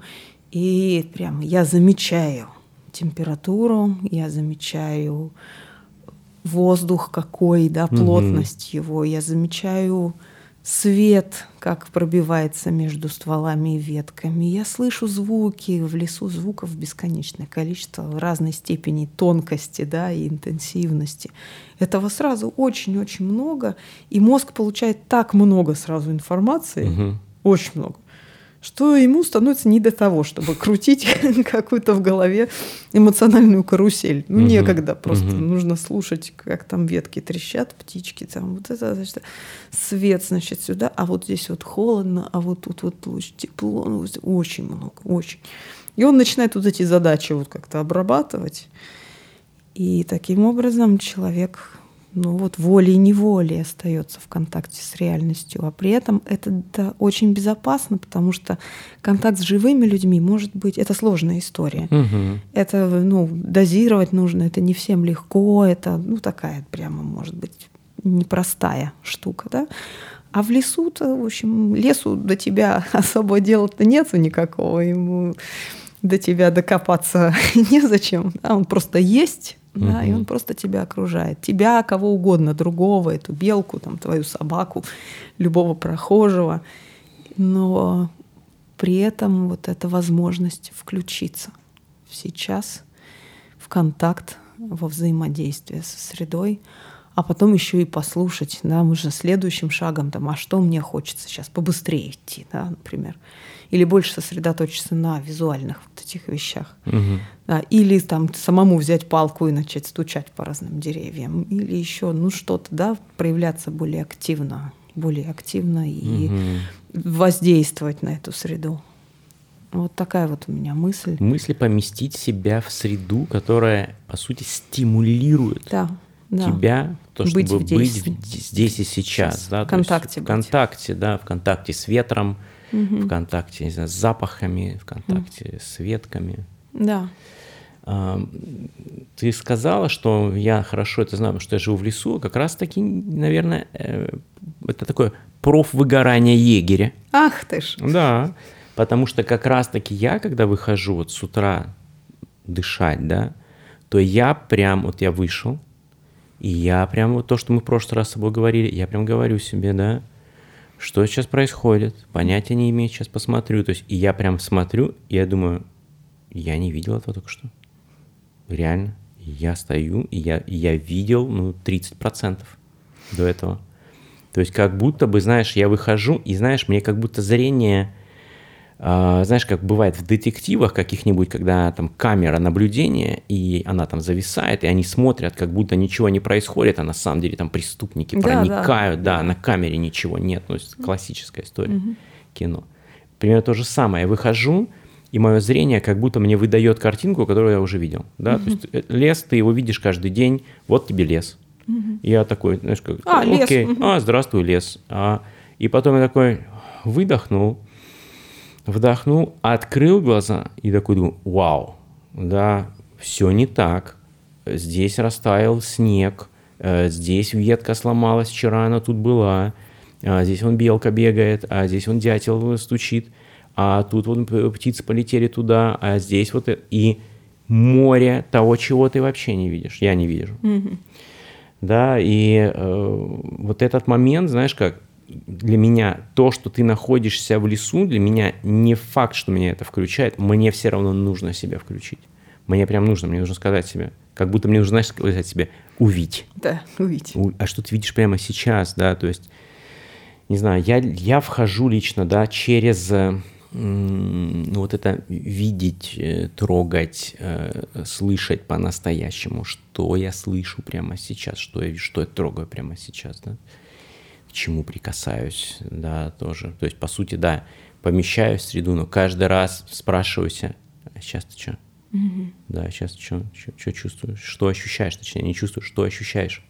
и прям я замечаю температуру, я замечаю воздух какой, да, плотность угу. его, я замечаю свет, как пробивается между стволами и ветками. Я слышу звуки, в лесу звуков бесконечное количество в разной степени тонкости да, и интенсивности. Этого сразу очень-очень много, и мозг получает так много сразу информации, угу. очень много, что ему становится не до того, чтобы <laughs> крутить <laughs> какую-то в голове эмоциональную карусель. Ну, некогда, просто нужно слушать, как там ветки трещат, птички, там вот это, значит, свет, значит, сюда, а вот здесь вот холодно, а вот тут вот луч, тепло, ну, очень много, очень. И он начинает вот эти задачи вот как-то обрабатывать. И таким образом человек ну вот волей-неволей остается в контакте с реальностью. А при этом это да, очень безопасно, потому что контакт с живыми людьми может быть... Это сложная история. Угу. Это ну, дозировать нужно, это не всем легко, это ну, такая прямо, может быть, непростая штука. Да? А в лесу-то, в общем, лесу до тебя <laughs> особо дела-то нету никакого. Ему до тебя докопаться <laughs> незачем. Да? Он просто есть да, угу. и он просто тебя окружает. Тебя, кого угодно, другого, эту белку, там, твою собаку, любого прохожего. Но при этом вот эта возможность включиться сейчас в контакт, во взаимодействие со средой, а потом еще и послушать, да, мы же следующим шагом, там, а что мне хочется сейчас побыстрее идти, да, например или больше сосредоточиться на визуальных вот этих вещах. Угу. Да, или там самому взять палку и начать стучать по разным деревьям, или еще ну что-то, да, проявляться более активно, более активно и угу. воздействовать на эту среду. Вот такая вот у меня мысль. Мысль поместить себя в среду, которая, по сути, стимулирует да, да. тебя, то, чтобы быть, быть здесь и сейчас. сейчас да, в контакте. В контакте, да, в контакте с ветром, угу. ВКонтакте, не знаю, с запахами, ВКонтакте, угу. с ветками. Да. Ты сказала, что я хорошо это знаю, что я живу в лесу. Как раз-таки, наверное, э, это такое профвыгорание егеря. Ах ты ж. Да, потому что как раз-таки я, когда выхожу вот с утра дышать, да, то я прям, вот я вышел, и я прям вот то, что мы в прошлый раз с тобой говорили, я прям говорю себе, да, что сейчас происходит, понятия не имею, сейчас посмотрю. То есть и я прям смотрю, и я думаю, Я не видел этого только что. Реально. Я стою, и я, и я видел, ну, 30% до этого. То есть как будто бы, знаешь, я выхожу, и, знаешь, мне как будто зрение знаешь, как бывает в детективах каких-нибудь, когда там камера наблюдения, и она там зависает, и они смотрят, как будто ничего не происходит, а на самом деле там преступники да, проникают, да. да, на камере ничего нет, ну, классическая история угу. кино. Примерно то же самое. Я выхожу, и мое зрение как будто мне выдает картинку, которую я уже видел. Да? Угу. То есть э, лес, ты его видишь каждый день, вот тебе лес. Угу. Я такой, знаешь, как, а, окей, лес. Угу. а, здравствуй, лес. А, и потом я такой выдохнул, вдохнул, открыл глаза и такой думаю, вау, да, все не так. Здесь растаял снег, э, здесь ветка сломалась, вчера она тут была, а здесь он белка бегает, а здесь он дятел стучит, а тут вот птицы полетели туда, а здесь вот и море того, чего ты вообще не видишь, я не вижу. Mm-hmm. Да, и э, вот этот момент, знаешь как, для меня то, что ты находишься в лесу, для меня не факт, что меня это включает, мне все равно нужно себя включить. Мне прям нужно, мне нужно сказать себе, как будто мне нужно, знаешь, сказать себе, увидеть. Да, увидеть. А что ты видишь прямо сейчас, да, то есть, не знаю, я, я вхожу лично, да, через вот это видеть, э, трогать, э, слышать по-настоящему, что я слышу прямо сейчас, что я, что я трогаю прямо сейчас, да чему прикасаюсь, да, тоже. То есть, по сути, да, помещаюсь в среду, но каждый раз спрашиваюсь, а сейчас ты что? Угу. Да, сейчас что, что чувствуешь? Что ощущаешь, точнее, не чувствуешь, что ощущаешь?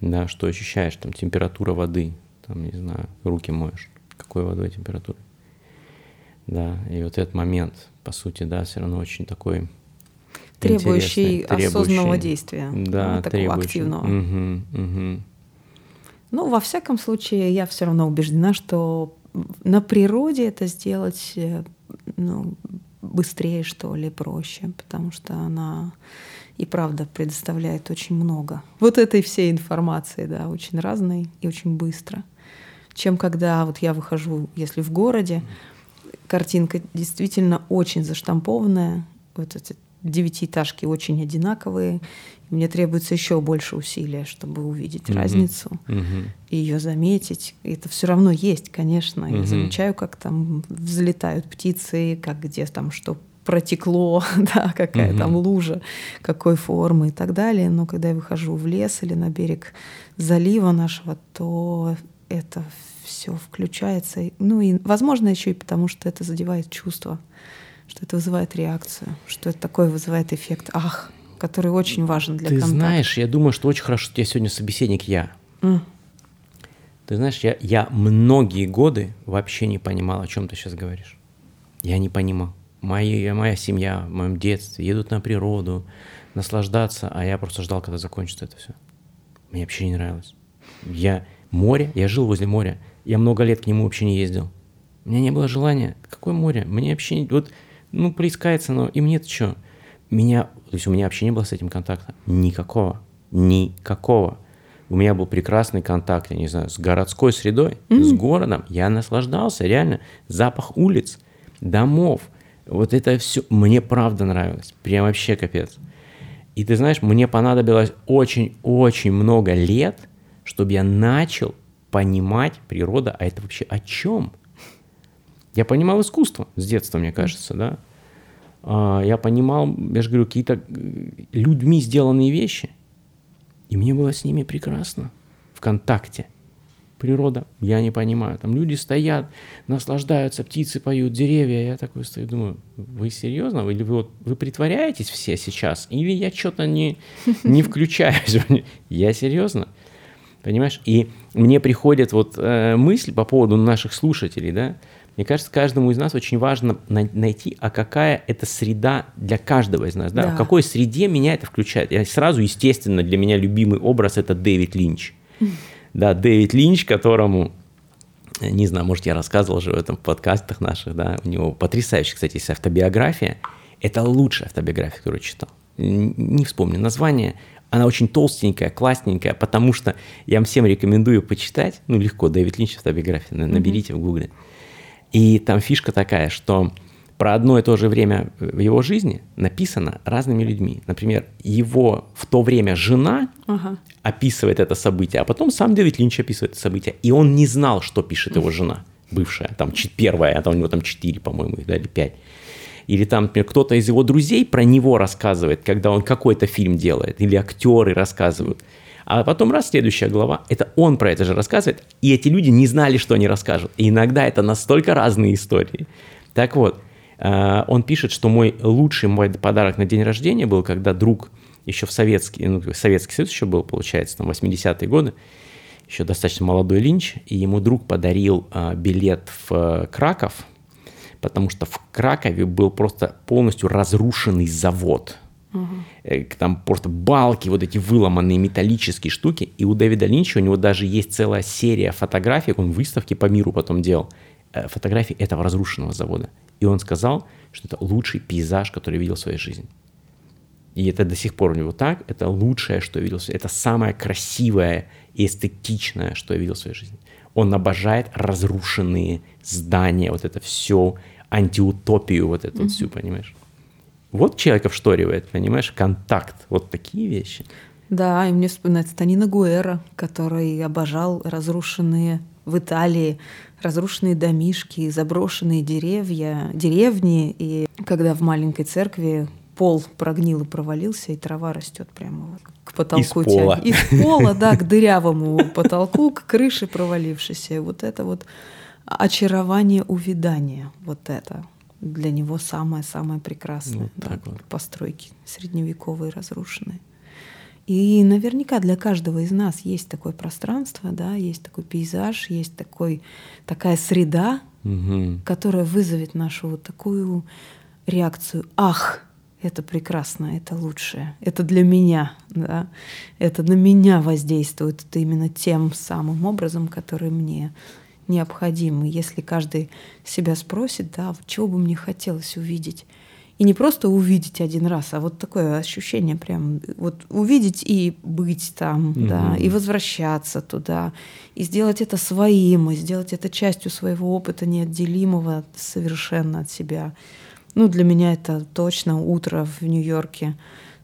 Да, что ощущаешь? Там температура воды, там, не знаю, руки моешь. Какой водой температура? Да, и вот этот момент, по сути, да, все равно очень такой требующий, требующий осознанного действия, да, такого требующий. активного. Угу, угу. Ну, во всяком случае, я все равно убеждена, что на природе это сделать э, ну, быстрее, что ли, проще, потому что она и правда предоставляет очень много вот этой всей информации, да, очень разной и очень быстро. Чем когда вот я выхожу, если в городе, картинка действительно очень заштампованная, вот эти девятиэтажки очень одинаковые, мне требуется еще больше усилия, чтобы увидеть mm-hmm. разницу mm-hmm. и ее заметить. И это все равно есть, конечно. Mm-hmm. Я замечаю, как там взлетают птицы, как где там что протекло, <laughs> да, какая mm-hmm. там лужа, какой формы и так далее. Но когда я выхожу в лес или на берег залива нашего, то это все включается. Ну и, возможно, еще и потому, что это задевает чувства, что это вызывает реакцию, что это такое вызывает эффект «ах», который очень важен для Ты контакта. знаешь, я думаю, что очень хорошо, что у тебя сегодня собеседник я. Mm. Ты знаешь, я, я многие годы вообще не понимал, о чем ты сейчас говоришь. Я не понимал. Моя, моя семья в моем детстве едут на природу, наслаждаться, а я просто ждал, когда закончится это все. Мне вообще не нравилось. Я море, я жил возле моря, я много лет к нему вообще не ездил. У меня не было желания. Какое море? Мне вообще не... Вот, ну, плескается, но и мне-то что? Меня, то есть у меня вообще не было с этим контакта. Никакого. Никакого. У меня был прекрасный контакт, я не знаю, с городской средой, mm-hmm. с городом. Я наслаждался, реально. Запах улиц, домов. Вот это все мне правда нравилось. Прям вообще капец. И ты знаешь, мне понадобилось очень-очень много лет, чтобы я начал понимать природа, а это вообще о чем? Я понимал искусство с детства, мне кажется, да. А, я понимал, я же говорю, какие-то э, людьми сделанные вещи. И мне было с ними прекрасно в контакте. Природа, я не понимаю. Там люди стоят, наслаждаются, птицы поют, деревья. Я такой стою, думаю, вы серьезно? Или вы, вот, вы притворяетесь все сейчас? Или я что-то не, не включаюсь? Я серьезно? Понимаешь? И мне приходит вот э, мысль по поводу наших слушателей, да, мне кажется, каждому из нас очень важно найти, а какая это среда для каждого из нас, да? да. В какой среде меня это включает. Я сразу, естественно, для меня любимый образ это Дэвид Линч. <laughs> Да, Дэвид Линч, которому э, не знаю, может, я рассказывал уже в этом в подкастах наших, да, у него потрясающая, кстати, есть автобиография. Это лучшая автобиография, которую читал. Не вспомню название. Она очень толстенькая, классненькая, потому что я вам всем рекомендую почитать. Ну, легко, Дэвид Линч автобиография, наберите mm-hmm. в гугле. И там фишка такая, что про одно и то же время в его жизни написано разными людьми. Например, его в то время жена ага. описывает это событие, а потом сам Дэвид Линч описывает это событие. И он не знал, что пишет его жена, бывшая, там первая, а там у него там четыре, по-моему, да, или пять. Или там, например, кто-то из его друзей про него рассказывает, когда он какой-то фильм делает, или актеры рассказывают. А потом раз, следующая глава, это он про это же рассказывает, и эти люди не знали, что они расскажут. И иногда это настолько разные истории. Так вот, э, он пишет, что мой лучший мой подарок на день рождения был, когда друг еще в Советский, ну, Советский Союз еще был, получается, там 80-е годы, еще достаточно молодой Линч, и ему друг подарил а, билет в а, Краков, потому что в Кракове был просто полностью разрушенный завод – Угу. Там просто балки, вот эти выломанные металлические штуки. И у Дэвида Линча у него даже есть целая серия фотографий, он выставки по миру потом делал, э, фотографий этого разрушенного завода. И он сказал, что это лучший пейзаж, который видел в своей жизни. И это до сих пор у него так, это лучшее, что я видел, это самое красивое и эстетичное, что я видел в своей жизни. Он обожает разрушенные здания, вот это все, антиутопию вот эту mm-hmm. всю, понимаешь? Вот человека вшторивает, понимаешь, контакт, вот такие вещи. Да, и мне вспоминается Танина Гуэра, который обожал разрушенные в Италии разрушенные домишки, заброшенные деревья, деревни. И когда в маленькой церкви пол прогнил и провалился, и трава растет прямо вот к потолку. Из пола. Из пола, да, к дырявому потолку, к крыше провалившейся. Вот это вот очарование увядания, вот это для него самое-самое прекрасное. Вот да, вот. Постройки средневековые разрушенные. И наверняка для каждого из нас есть такое пространство, да, есть такой пейзаж, есть такой, такая среда, угу. которая вызовет нашу вот такую реакцию «Ах, это прекрасно, это лучшее, это для меня, да, это на меня воздействует, это именно тем самым образом, который мне необходимы. Если каждый себя спросит, да, чего бы мне хотелось увидеть. И не просто увидеть один раз, а вот такое ощущение прям, вот увидеть и быть там, mm да, и возвращаться туда, и сделать это своим, и сделать это частью своего опыта неотделимого совершенно от себя. Ну, для меня это точно утро в Нью-Йорке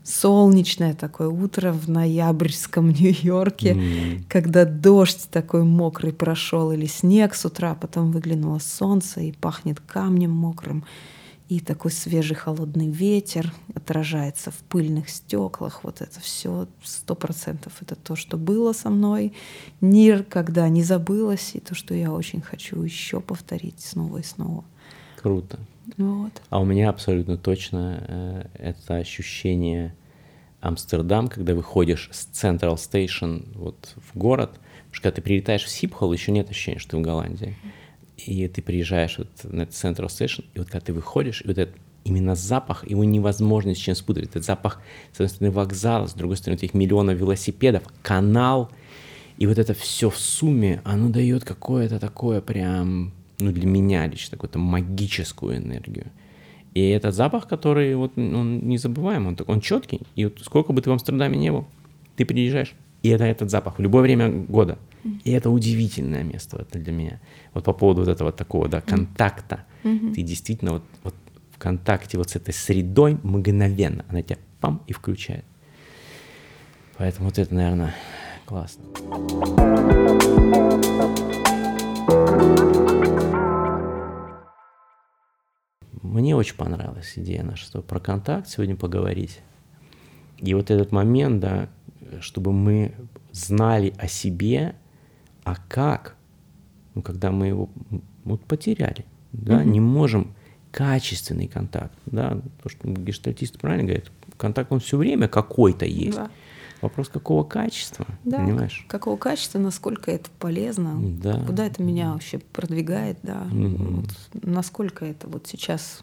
солнечное такое утро в ноябрьском <laughs> Нью-Йорке, mm. когда дождь такой мокрый прошел или снег с утра, потом выглянуло солнце и пахнет камнем мокрым, и такой свежий холодный ветер отражается в пыльных стеклах. Вот это все сто процентов это то, что было со мной, никогда не забылось, и то, что я очень хочу еще повторить снова и снова. Круто. Вот. А у меня абсолютно точно э, это ощущение Амстердам, когда выходишь с Central Station вот в город, потому что когда ты прилетаешь в Сипхол, еще нет ощущения, что ты в Голландии. И ты приезжаешь вот на этот Central Station, и вот когда ты выходишь, и вот этот именно запах, его невозможно с чем спутать. Этот запах, с одной стороны, вокзала, с другой стороны, этих миллионов велосипедов, канал, и вот это все в сумме, оно дает какое-то такое прям ну, для меня лично, какую-то магическую энергию. И этот запах, который вот он незабываемый, он, он четкий. И вот сколько бы ты в Амстердаме не был, ты приезжаешь, и это этот запах в любое время года. И это удивительное место это для меня. Вот по поводу вот этого такого, да, контакта. Mm-hmm. Ты действительно вот, вот в контакте вот с этой средой мгновенно, она тебя пам и включает. Поэтому вот это, наверное, классно. Мне очень понравилась идея наша, что про контакт сегодня поговорить. И вот этот момент, да, чтобы мы знали о себе, а как, ну, когда мы его вот потеряли, да, mm-hmm. не можем качественный контакт, да, то, что гештальтист правильно говорит, контакт он все время какой-то есть. Да. Вопрос какого качества, да, понимаешь? Какого качества, насколько это полезно, да. куда это меня вообще продвигает, да, угу. вот, насколько это вот сейчас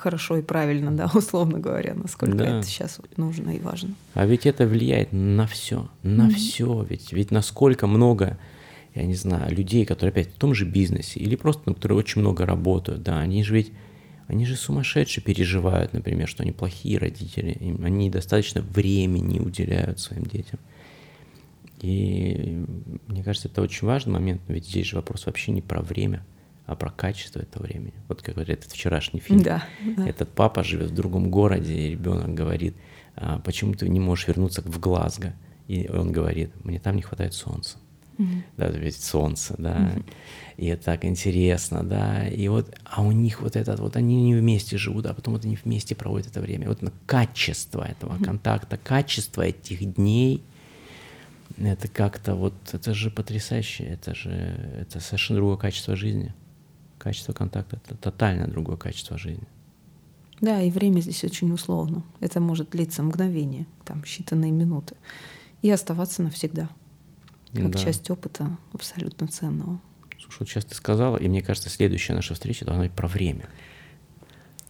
хорошо и правильно, <laughs> да, условно говоря, насколько да. это сейчас нужно и важно. А ведь это влияет на все, на mm все, ведь, ведь насколько много, я не знаю, людей, которые опять в том же бизнесе или просто, ну, которые очень много работают, да, они же ведь они же сумасшедшие переживают, например, что они плохие родители, им, они достаточно времени уделяют своим детям. И мне кажется, это очень важный момент, ведь здесь же вопрос вообще не про время, а про качество этого времени. Вот как говорит этот вчерашний фильм. Да, да. Этот папа живет в другом городе, и ребенок говорит, а, почему ты не можешь вернуться в Глазго? И он говорит, мне там не хватает солнца. Мгм. Да, ведь солнце, да. И это так интересно, да. И вот, а у них вот этот, вот они не вместе живут, а потом вот они вместе проводят это время. Вот на качество этого контакта, качество этих дней, это как-то вот, это же потрясающе, это же, это совершенно другое качество жизни. Качество контакта — это тотально другое качество жизни. Да, и время здесь очень условно. Это может длиться мгновение, там считанные минуты, и оставаться навсегда, как Да. часть опыта абсолютно ценного. Слушай, вот сейчас ты сказала, и мне кажется, следующая наша встреча должна быть про время.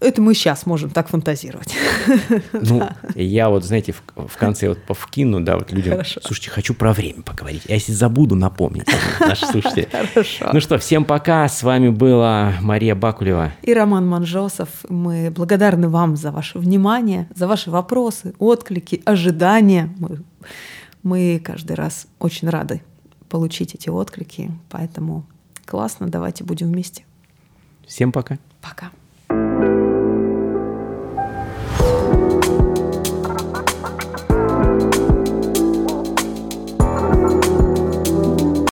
Это мы сейчас можем так фантазировать. <laughs> Ну, я вот, знаете, в, в конце вот повкину, да, вот людям, Хорошо. слушайте, хочу про время поговорить. А если забуду, напомните, <laughs> наши слушатели. Хорошо. Ну что, всем пока. С вами была Мария Бакулева. И Роман Манжосов. Мы благодарны вам за ваше внимание, за ваши вопросы, отклики, ожидания. Мы, мы каждый раз очень рады получить эти отклики, поэтому классно, давайте будем вместе. Всем пока. Пока.